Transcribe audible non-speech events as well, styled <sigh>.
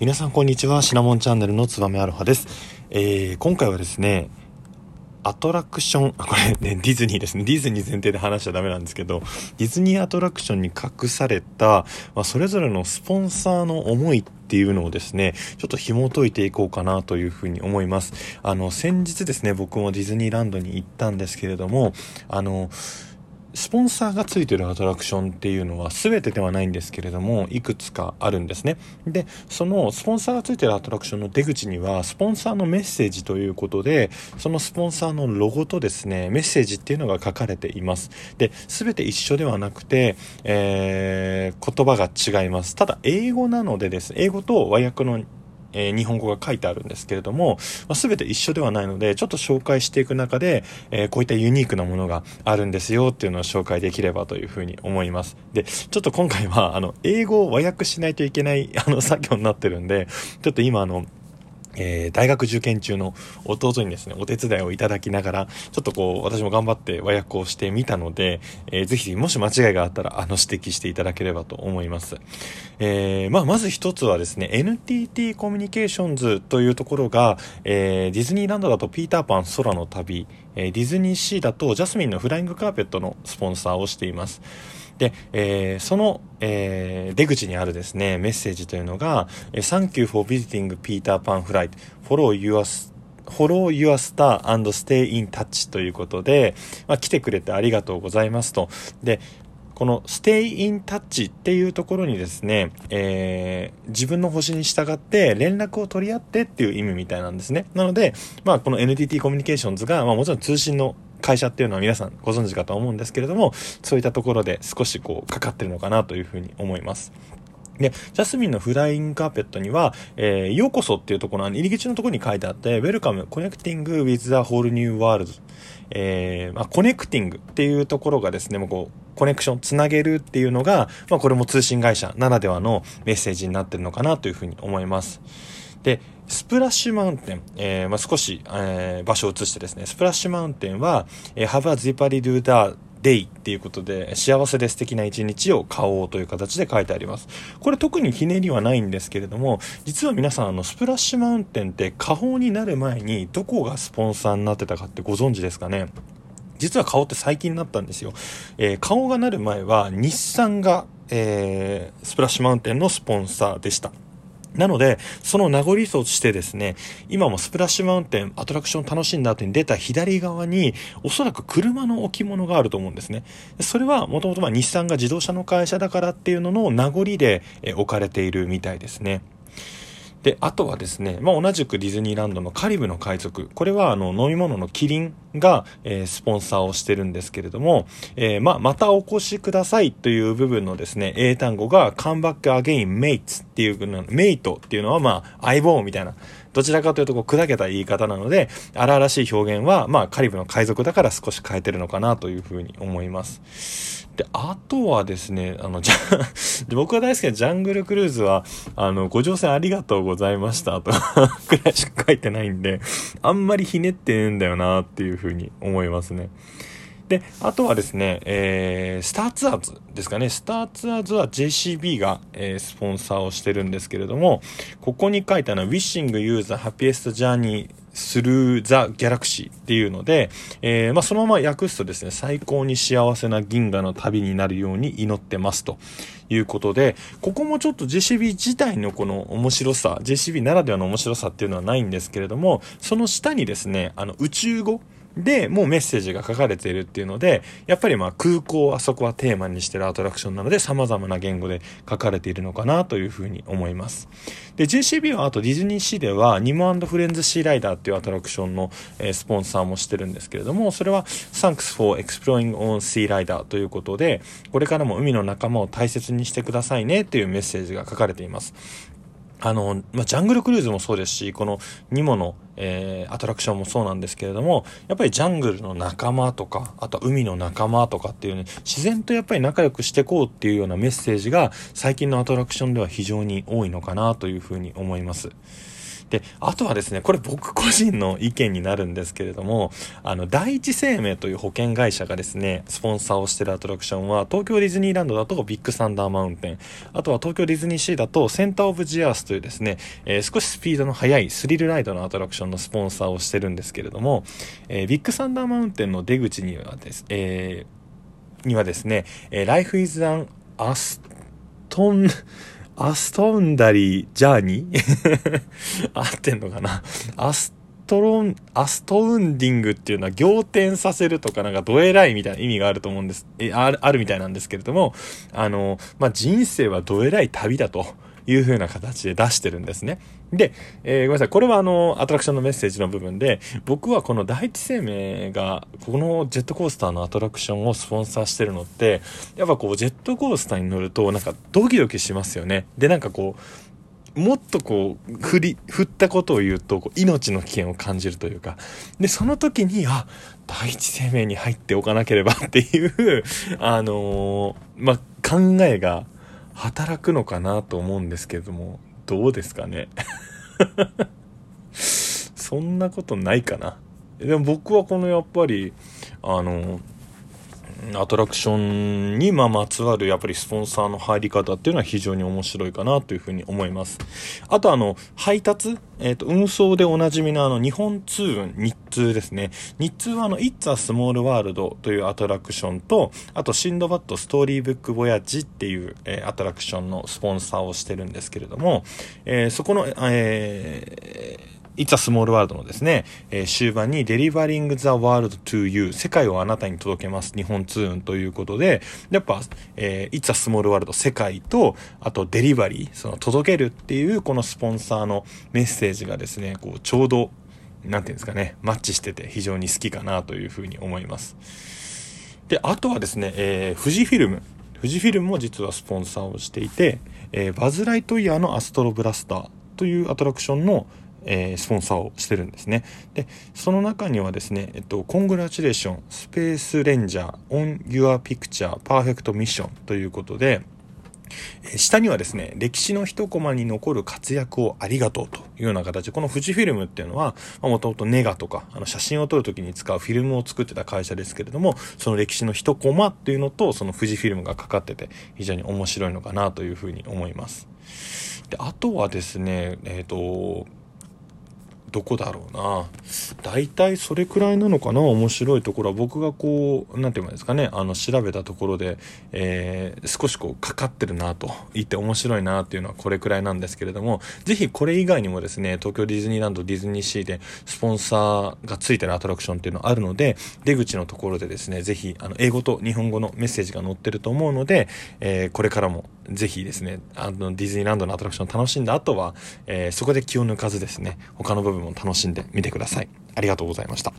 皆さんこんにちはシナモンチャンネルのつばめアロハです、えー、今回はですねアトラクション、これね、ディズニーですね。ディズニー前提で話しちゃダメなんですけど、ディズニーアトラクションに隠された、まあ、それぞれのスポンサーの思いっていうのをですね、ちょっと紐解いていこうかなというふうに思います。あの、先日ですね、僕もディズニーランドに行ったんですけれども、あの、スポンサーがついてるアトラクションっていうのは全てではないんですけれどもいくつかあるんですね。でそのスポンサーがついてるアトラクションの出口にはスポンサーのメッセージということでそのスポンサーのロゴとですねメッセージっていうのが書かれています。で全て一緒ではなくて、えー、言葉が違います。ただ英語なのでです。英語と和訳のえー、日本語が書いてあるんですけれども、まあ、全て一緒ではないのでちょっと紹介していく中で、えー、こういったユニークなものがあるんですよっていうのを紹介できればというふうに思います。でちょっと今回はあの英語を和訳しないといけないあの作業になってるんでちょっと今あのえー、大学受験中の弟にですね、お手伝いをいただきながら、ちょっとこう、私も頑張って和訳をしてみたので、えー、ぜひ、もし間違いがあったら、あの、指摘していただければと思います。えー、まあ、まず一つはですね、NTT コミュニケーションズというところが、えー、ディズニーランドだとピーターパン空の旅、えー、ディズニーシーだとジャスミンのフライングカーペットのスポンサーをしています。で、えー、その、えー、出口にあるですね、メッセージというのが、Thank you for visiting Peter Pan Flight. Follow your Follow your star and stay in touch ということで、まあ、来てくれてありがとうございますと。で、この stay in touch っていうところにですね、えー、自分の星に従って連絡を取り合ってっていう意味みたいなんですね。なので、まあこの NTT コミュニケーションズが、まあもちろん通信の会社っていうのは皆さんご存知かと思うんですけれども、そういったところで少しこうかかってるのかなというふうに思います。で、ジャスミンのフライングカーペットには、えー、ようこそっていうところ入り口のところに書いてあって、Welcome Connecting with the Whole New World えー、まあ、コネクティングっていうところがですね、もうこう、コネクション、つなげるっていうのが、まあ、これも通信会社ならではのメッセージになってるのかなというふうに思います。で、スプラッシュマウンテン、えー、まあ、少し、えー、場所を移してですね、スプラッシュマウンテンは、えー、Have a Zippery Do the Day っていうことで、幸せで素敵な一日を買おうという形で書いてあります。これ特にひねりはないんですけれども、実は皆さん、あの、スプラッシュマウンテンって花宝になる前にどこがスポンサーになってたかってご存知ですかね？実は顔って最近になったんですよ。えー、顔がなる前は日産が、えー、スプラッシュマウンテンのスポンサーでした。なので、その名残としてですね、今もスプラッシュマウンテン、アトラクション楽しんだ後に出た左側に、おそらく車の置物があると思うんですね。それは、もともと日産が自動車の会社だからっていうのの名残で置かれているみたいですね。で、あとはですね、まあ、同じくディズニーランドのカリブの海賊。これはあの飲み物のキリンが、えー、スポンサーをしてるんですけれども、えー、まあ、またお越しくださいという部分のですね、英単語が come back again mates っていう、メイトっていうのはまあ、相棒みたいな。どちらかというとこう砕けた言い方なので、荒々しい表現は、まあ、カリブの海賊だから少し変えてるのかなというふうに思います。で、あとはですね、あの、じゃ、<laughs> 僕が大好きなジャングルクルーズは、あの、ご乗船ありがとうございましたと <laughs> くらいしか書いてないんで、あんまりひねってねえんだよなっていうふうに思いますね。で、あとはですね、えー、スターツアーズですかね。スターツアーズは JCB が、えー、スポンサーをしてるんですけれども、ここに書いたのは Wishing You the Happiest Journey スルーザ・ギャラクシーっていうので、えー、まあ、そのまま訳すとですね、最高に幸せな銀河の旅になるように祈ってますということで、ここもちょっと JCB 自体のこの面白さ、JCB ならではの面白さっていうのはないんですけれども、その下にですね、あの宇宙語、で、もうメッセージが書かれているっていうので、やっぱりまあ空港あそこはテーマにしてるアトラクションなので様々な言語で書かれているのかなというふうに思います。で、JCB はあとディズニーシーではニモフレンズシーライダーっていうアトラクションの、え、スポンサーもしてるんですけれども、それは Thanks for exploring on Sea Rider ということで、これからも海の仲間を大切にしてくださいねっていうメッセージが書かれています。あの、まあ、ジャングルクルーズもそうですし、このニモの、えー、アトラクションもそうなんですけれども、やっぱりジャングルの仲間とか、あとは海の仲間とかっていうね、自然とやっぱり仲良くしてこうっていうようなメッセージが最近のアトラクションでは非常に多いのかなというふうに思います。で、あとはですね、これ僕個人の意見になるんですけれども、あの、第一生命という保険会社がですね、スポンサーをしてるアトラクションは、東京ディズニーランドだとビッグサンダーマウンテン、あとは東京ディズニーシーだとセンターオブジアースというですね、えー、少しスピードの速いスリルライドのアトラクションのスポンサーをしてるんですけれども、えー、ビッグサンダーマウンテンの出口にはです、えー、にはですね、えー、Life is an Aston アストンダリージャーニー合ってんのかな？アストロン、アストウンディングっていうのは仰天させるとかなんかドエラいみたいな意味があると思うんです、え、ある、あるみたいなんですけれども、あの、まあ、人生はドエラい旅だと。いう風な形で出してるんですね。で、えー、ごめんなさい。これはあの、アトラクションのメッセージの部分で、僕はこの第一生命が、このジェットコースターのアトラクションをスポンサーしてるのって、やっぱこう、ジェットコースターに乗ると、なんかドキドキしますよね。で、なんかこう、もっとこう、振り、振ったことを言うと、命の危険を感じるというか、で、その時に、あ、第一生命に入っておかなければっていう、あのー、まあ、考えが、働くのかなと思うんですけれども、どうですかね？<laughs> そんなことないかな。でも僕はこのやっぱり、あの、アトラクションにままつわるやっぱりスポンサーの入り方っていうのは非常に面白いかなというふうに思います。あとあの、配達えっ、ー、と、運送でおなじみのあの、日本通運、日通ですね。日通はあの、It's a Small World というアトラクションと、あと、シンドバッドストーリーブックボヤジっていう、えー、アトラクションのスポンサーをしてるんですけれども、えー、そこの、えー、It's a Small World のですね、えー、終盤に Delivering the World to You 世界をあなたに届けます日本通運ということで、やっぱ、えー、It's a Small World 世界と、あとデリバリー、その届けるっていうこのスポンサーのメッセージがですね、こうちょうど、なんていうんですかね、マッチしてて非常に好きかなというふうに思います。で、あとはですね、えー、富士フィルム。富士フィルムも実はスポンサーをしていて、えー、バズ・ライトイヤーのアストロブラスターというアトラクションのえー、スポンサーをしてるんですね。で、その中にはですね、えっと、 Congratulations, Space Ranger, on your picture-perfect mission ということで、下にはですね、歴史の一コマに残る活躍をありがとうというような形で、この富士フィルムっていうのは、もともとネガとか、あの写真を撮るときに使うフィルムを作ってた会社ですけれども、その歴史の一コマっていうのと、その富士フィルムがかかってて、非常に面白いのかなというふうに思います。で、あとはですね、えっ、ー、と、どこだろうな。大体それくらいなのかな。面白いところは。僕がこう、なんて言うんですかね、あの、調べたところで、えー、少しこう、かかってるなと。言って面白いなっていうのはこれくらいなんですけれども、ぜひこれ以外にもですね、東京ディズニーランド、ディズニーシーでスポンサーがついてるアトラクションっていうのあるので、出口のところでですね、ぜひ、あの、英語と日本語のメッセージが載ってると思うので、えー、これからもぜひですね、あの、ディズニーランドのアトラクションを楽しんだ後は、えー、そこで気を抜かずですね、他の部分も楽しんでみてください。ありがとうございました。